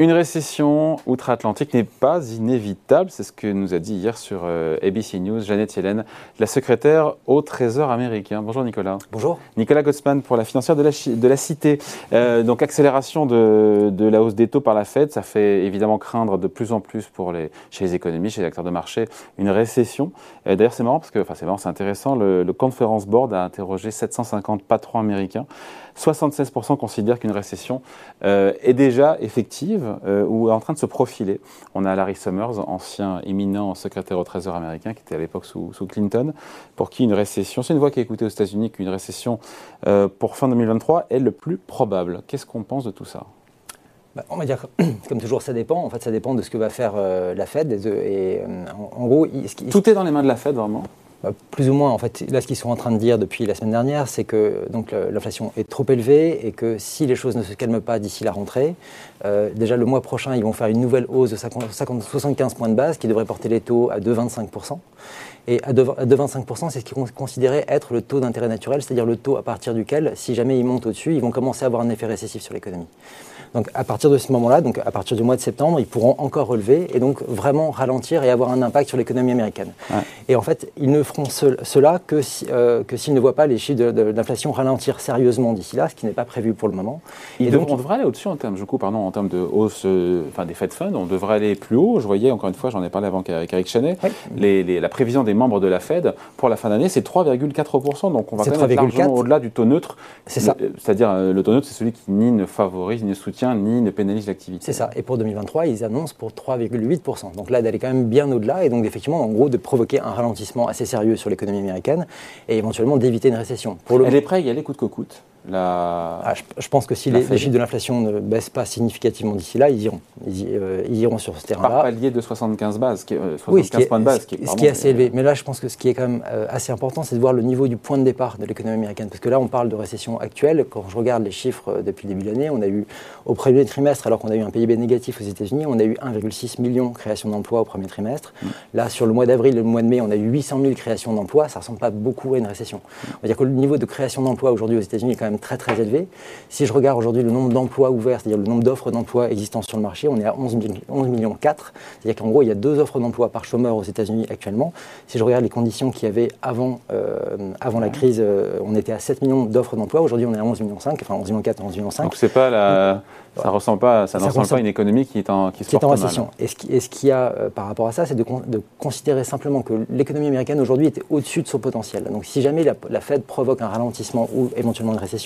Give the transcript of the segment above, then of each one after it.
Une récession outre-Atlantique n'est pas inévitable, c'est ce que nous a dit hier sur euh, ABC News Jeannette Yellen, la secrétaire au Trésor américain. Bonjour Nicolas. Bonjour. Nicolas Gosman pour la financière de la, de la Cité. Euh, donc accélération de, de, la hausse des taux par la Fed, ça fait évidemment craindre de plus en plus pour les, chez les économistes, chez les acteurs de marché, une récession. Euh, d'ailleurs c'est marrant parce que, enfin c'est marrant, c'est intéressant, le, le Conference Board a interrogé 750 patrons américains. 76% considèrent qu'une récession euh, est déjà effective euh, ou est en train de se profiler. On a Larry Summers, ancien éminent secrétaire au Trésor américain, qui était à l'époque sous, sous, Clinton, pour qui une récession, c'est une voix qui est écoutée aux États-Unis, qu'une récession euh, pour fin 2023 est le plus probable. Qu'est-ce qu'on pense de tout ça? Bah, on va dire, comme toujours, ça dépend. En fait, ça dépend de ce que va faire la Fed. Et, et en, en, gros, tout est dans les mains de la Fed, vraiment? Bah, plus ou moins, en fait, là, ce qu'ils sont en train de dire depuis la semaine dernière, c'est que l'inflation est trop élevée et que si les choses ne se calment pas d'ici la rentrée, euh, déjà le mois prochain, ils vont faire une nouvelle hausse de 50, 75 points de base qui devrait porter les taux à 2,25%. Et à 2,25%, c'est ce qu'ils considéraient être le taux d'intérêt naturel, c'est-à-dire le taux à partir duquel, si jamais ils montent au-dessus, ils vont commencer à avoir un effet récessif sur l'économie. Donc à partir de ce moment-là, donc à partir du mois de septembre, ils pourront encore relever et donc vraiment ralentir et avoir un impact sur l'économie américaine. Ouais. Et en fait, ils ne feront ce, cela que s'ils si, euh, ne voient pas les chiffres d'inflation ralentir sérieusement d'ici là, ce qui n'est pas prévu pour le moment. Et donc, on devrait aller au-dessus en termes, du coup, pardon, en termes de hausse, euh, enfin des Fed Funds, on devrait aller plus haut. Je voyais encore une fois, j'en ai parlé avant avec Eric Chenet, oui. les, les, la prévision des membres de la Fed pour la fin d'année, c'est 3,4%. Donc on va quand même largement au-delà du taux neutre. C'est ça. C'est-à-dire euh, le taux neutre, c'est celui qui ni ne favorise, ni ne soutient, ni ne pénalise l'activité. C'est ça. Et pour 2023, ils annoncent pour 3,8%. Donc là, d'aller quand même bien au-delà et donc effectivement, en gros, de provoquer un ralentissement assez sérieux sur l'économie américaine et éventuellement d'éviter une récession. Pour le Elle est prête à y aller coûte que coûte la... Ah, je, je, pense que si les, les, chiffres de l'inflation ne baissent pas significativement d'ici là, ils iront. Ils, euh, ils iront sur ce terrain-là. Par palier de 75 bases, qui est, euh, 75 oui, ce qui est, points de base. Ce qui est, ce qui est assez mais... élevé. Mais là, je pense que ce qui est quand même euh, assez important, c'est de voir le niveau du point de départ de l'économie américaine. Parce que là, on parle de récession actuelle. Quand je regarde les chiffres euh, depuis le début de l'année, on a eu au premier trimestre, alors qu'on a eu un PIB négatif aux États-Unis, on a eu 1,6 million de créations d'emplois au premier trimestre. Mm. Là, sur le mois d'avril et le mois de mai, on a eu 800 000 créations d'emplois. Ça ne ressemble pas beaucoup à une récession. On va dire que le niveau de création d'emplois aujourd'hui aux États-Unis est quand même très très élevé. Si je regarde aujourd'hui le nombre d'emplois ouverts, c'est-à-dire le nombre d'offres d'emploi existants sur le marché, on est à 11, 11 millions 4. C'est-à-dire qu'en gros, il y a deux offres d'emploi par chômeur aux États-Unis actuellement. Si je regarde les conditions qu'il y avait avant, euh, avant la crise, euh, on était à 7 millions d'offres d'emploi. Aujourd'hui, on est à 11 millions 5, enfin 11 millions 4, 11 millions 5. Donc c'est pas la... Ça ne ressemble pas, ça, ça ressemble pas à une économie qui est en, qui qui est en récession. Mal. Et ce qu'il qui y a euh, par rapport à ça, c'est de, con, de, considérer simplement que l'économie américaine aujourd'hui était au-dessus de son potentiel. Donc si jamais la, la, Fed provoque un ralentissement ou éventuellement une récession,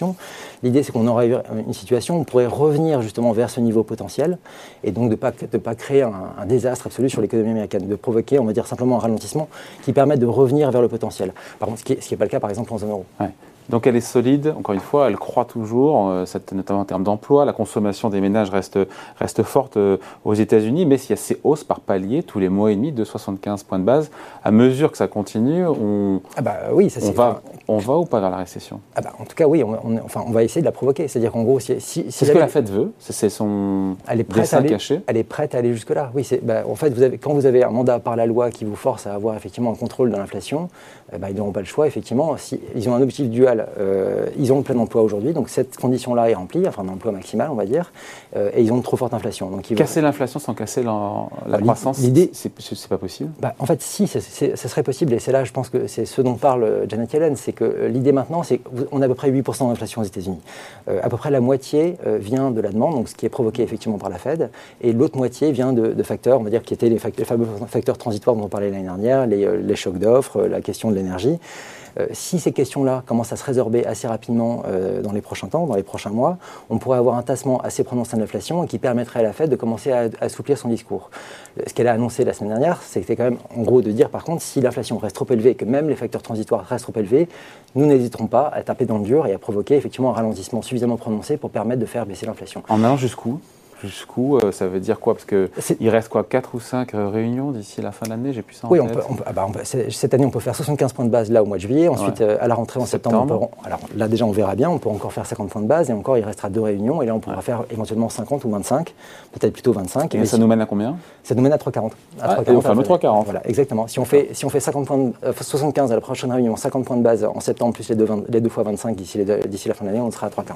l'idée c'est qu'on aurait une situation où on pourrait revenir justement vers ce niveau potentiel et donc de ne pas, créer un, désastre absolu sur l'économie américaine, de provoquer, on va dire simplement un ralentissement qui permette de revenir vers le potentiel. Par contre, ce qui n'est pas le cas par exemple en zone euro. Donc elle est solide, encore une fois, elle croît toujours, euh, notamment en termes d'emploi. La consommation des ménages reste, reste forte euh, aux États-Unis, mais s'il y a ces hausses par palier tous les mois et demi de 75 points de base, à mesure que ça continue, on, ah bah oui, ça, on, va, on va ou pas vers la récession? Ah bah En tout cas, oui, on, on, enfin, on va essayer de la provoquer. C'est-à-dire qu'en gros, si, si, si ce que la Fed veut, c'est son elle est prête à aller, caché. Elle est prête à aller jusque-là. Oui, bah, en fait, vous avez, quand vous avez un mandat par la loi qui vous force à avoir effectivement un contrôle de l'inflation, bah, ils n'auront pas le choix, effectivement. Si, ils ont un objectif dual. Euh, ils ont le plein emploi aujourd'hui, donc cette condition-là est remplie, enfin un emploi maximal, on va dire, euh, et ils ont une trop forte inflation. Donc ils casser vont... l'inflation sans casser la, la croissance, l'idée, c'est pas possible. Bah, en fait, si, ce serait possible, et c'est là, je pense que c'est ce dont parle euh, Janet Yellen, c'est que l'idée maintenant, c'est qu'on a à peu près 8% d'inflation aux États-Unis. Euh, à peu près la moitié vient de la demande, donc ce qui est provoqué effectivement par la Fed, et l'autre moitié vient de, de, facteurs, on va dire, qui étaient les, facteurs, les fameux facteurs transitoires dont on parlait l'année dernière, les, les chocs d'offres, la question de l'énergie. Euh, si ces questions-là commencent à se résorber assez rapidement euh, dans les prochains temps, dans les prochains mois, on pourrait avoir un tassement assez prononcé de l'inflation qui permettrait à la Fed de commencer à, assouplir son discours. Ce qu'elle a annoncé la semaine dernière, c'était quand même en gros de dire par contre, si l'inflation reste trop élevée, que même les facteurs transitoires restent trop élevés, nous n'hésiterons pas à taper dans le dur et à provoquer effectivement un ralentissement suffisamment prononcé pour permettre de faire baisser l'inflation. En allant jusqu'où? Jusqu'où euh, Ça veut dire quoi? Parce qu'il reste quoi 4 ou 5 euh, réunions d'ici la fin de l'année? J'ai plus ça en Oui, tête. On peut, on peut, ah bah on peut, cette année, on peut faire 75 points de base là au mois de juillet. Ensuite, ouais. euh, à la rentrée en septembre, septembre. On peut, alors là déjà, on verra bien. On peut encore faire 50 points de base et encore, il restera deux réunions. Et là, on pourra ouais. faire éventuellement 50 ou 25, peut-être plutôt 25. Et, et ça si, nous mène à combien? Ça nous mène à 3,40. À 3,40. Et au fameux 3,40. Voilà, exactement. Si on fait, si on fait 50 points de, euh, 75 à la prochaine réunion, 50 points de base en septembre, plus les deux, 20, les deux fois 25 d'ici la fin de l'année, on sera à 3,40.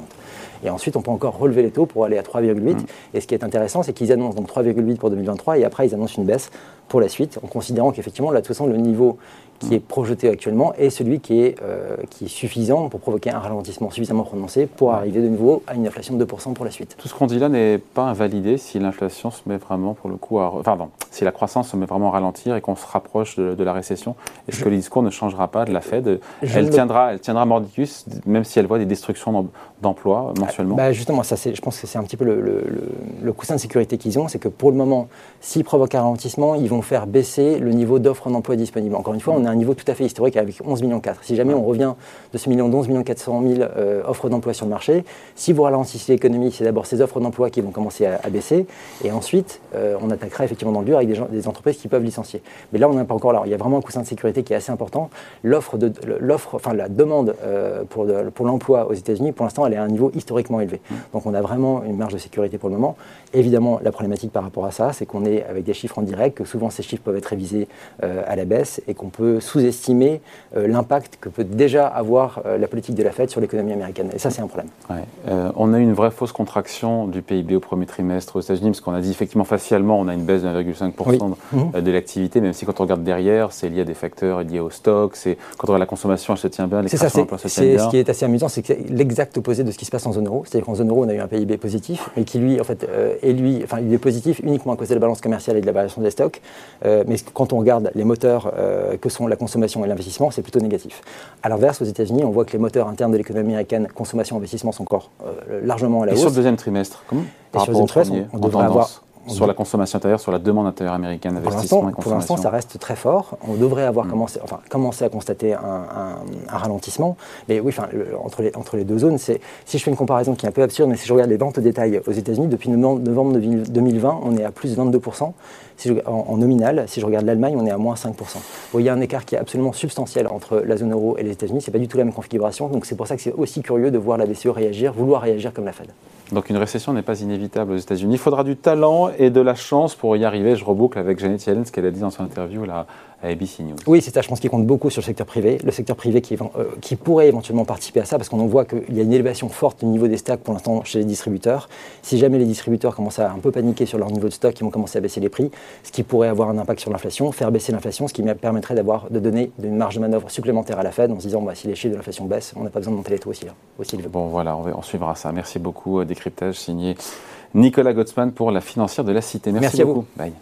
Et ensuite, on peut encore relever les taux pour aller à 3,8. Mmh. Et ce qui est intéressant, c'est qu'ils annoncent donc 3,8 pour 2023 et après ils annoncent une baisse pour la suite, en considérant qu'effectivement, là, de toute façon, le niveau qui est projeté actuellement est celui qui est, euh, qui est suffisant pour provoquer un ralentissement suffisamment prononcé pour arriver de nouveau à une inflation de 2% pour la suite. Tout ce qu'on dit là n'est pas invalidé si l'inflation se met vraiment pour le coup à... Pardon, si la croissance se met vraiment à ralentir et qu'on se rapproche de, la récession. Est-ce que le discours ne changera pas de la Fed elle tiendra, elle tiendra mordicus, même si elle voit des destructions d'emplois mensuellement bah Justement, ça, je pense que c'est un petit peu le, le, le coussin de sécurité qu'ils ont, c'est que pour le moment, s'ils provoquent un ralentissement, ils vont faire baisser le niveau d'offres d'emploi disponibles. Encore une fois, on a un niveau tout à fait historique avec 11 millions 4. Si jamais on revient de ce million d'11 millions 400 000 euh, offres d'emploi sur le marché, si vous ralentissez l'économie, c'est d'abord ces offres d'emploi qui vont commencer à, baisser, et ensuite euh, on attaquera effectivement dans le dur avec des, gens, des, entreprises qui peuvent licencier. Mais là, on n'est pas encore là. Il y a vraiment un coussin de sécurité qui est assez important. L'offre, de, l'offre, enfin la demande euh, pour, pour l'emploi aux États-Unis, pour l'instant, elle est à un niveau historiquement élevé. Mmh. Donc on a vraiment une marge de sécurité pour le moment. Évidemment, la problématique par rapport à ça, c'est qu'on est avec des chiffres en direct, que souvent ces chiffres peuvent être révisés à la baisse et qu'on peut sous-estimer euh, l'impact que peut déjà avoir euh, la politique de la Fed sur l'économie américaine. Et ça, c'est un problème. Euh, on a eu une vraie fausse contraction du PIB au premier trimestre aux États-Unis, parce qu'on a dit effectivement facialement, on a une baisse de 1,5% mhm. de l'activité, même si quand on regarde derrière, c'est lié à des facteurs liés au stock, c'est quand on regarde la consommation, elle se tient bien, l'extraction d'emploi se tient bien. Ce qui est assez amusant, c'est que c'est l'exact opposé de ce qui se passe en zone euro. C'est-à-dire qu'en zone euro, on a eu un PIB positif, mais qui lui, en fait, est lui, enfin, il est positif uniquement à cause de la balance commerciale et de la variation des stocks. Mais quand on regarde les moteurs que sont la consommation et l'investissement, c'est plutôt négatif. À l'inverse, aux États-Unis, on voit que les moteurs internes de l'économie américaine, consommation, investissement, sont encore euh, largement à la hausse. Et sur le deuxième trimestre, comment Par sur le deuxième trimestre, on, devrait avoir sur la consommation intérieure, sur la demande intérieure américaine, investissement et consommation Pour l'instant, ça reste très fort. On devrait avoir mm. commencé, enfin, commencé à constater un, ralentissement. Mais oui, enfin, entre, les, entre les deux zones, si je fais une comparaison qui est un peu absurde, mais si je regarde les ventes au détail aux États-Unis, depuis novembre 2020, on est à plus de 22% en, nominal. Si je regarde l'Allemagne, on est à moins 5%. il y a un écart qui est absolument substantiel entre la zone euro et les États-Unis. Ce n'est pas du tout la même configuration. Donc c'est pour ça que c'est aussi curieux de voir la BCE réagir, vouloir réagir comme la Fed. Donc une récession n'est pas inévitable aux États-Unis. Il faudra du talent et de la chance pour y arriver. Je reboucle avec Janet Yellen, ce qu'elle a dit dans son interview là, à ABC News. Oui, c'est ça. Je pense qu'il compte beaucoup sur le secteur privé. Le secteur privé qui, euh, qui pourrait éventuellement participer à ça, parce qu'on voit qu'il y a une élévation forte du niveau des stocks pour l'instant chez les distributeurs. Si jamais les distributeurs commencent à un peu paniquer sur leur niveau de stock, ils vont commencer à baisser les prix, ce qui pourrait avoir un impact sur l'inflation, faire baisser l'inflation, ce qui permettrait d'avoir, de donner une marge de manœuvre supplémentaire à la Fed en se disant bah, si les chiffres de l'inflation baissent, on n'a pas besoin de monter les taux aussi, aussi Bon, voilà, on, on suivra ça. Merci beaucoup. Euh, décryptage signé Nicolas Gottsman pour la financière de la Cité. Merci, beaucoup. Bye.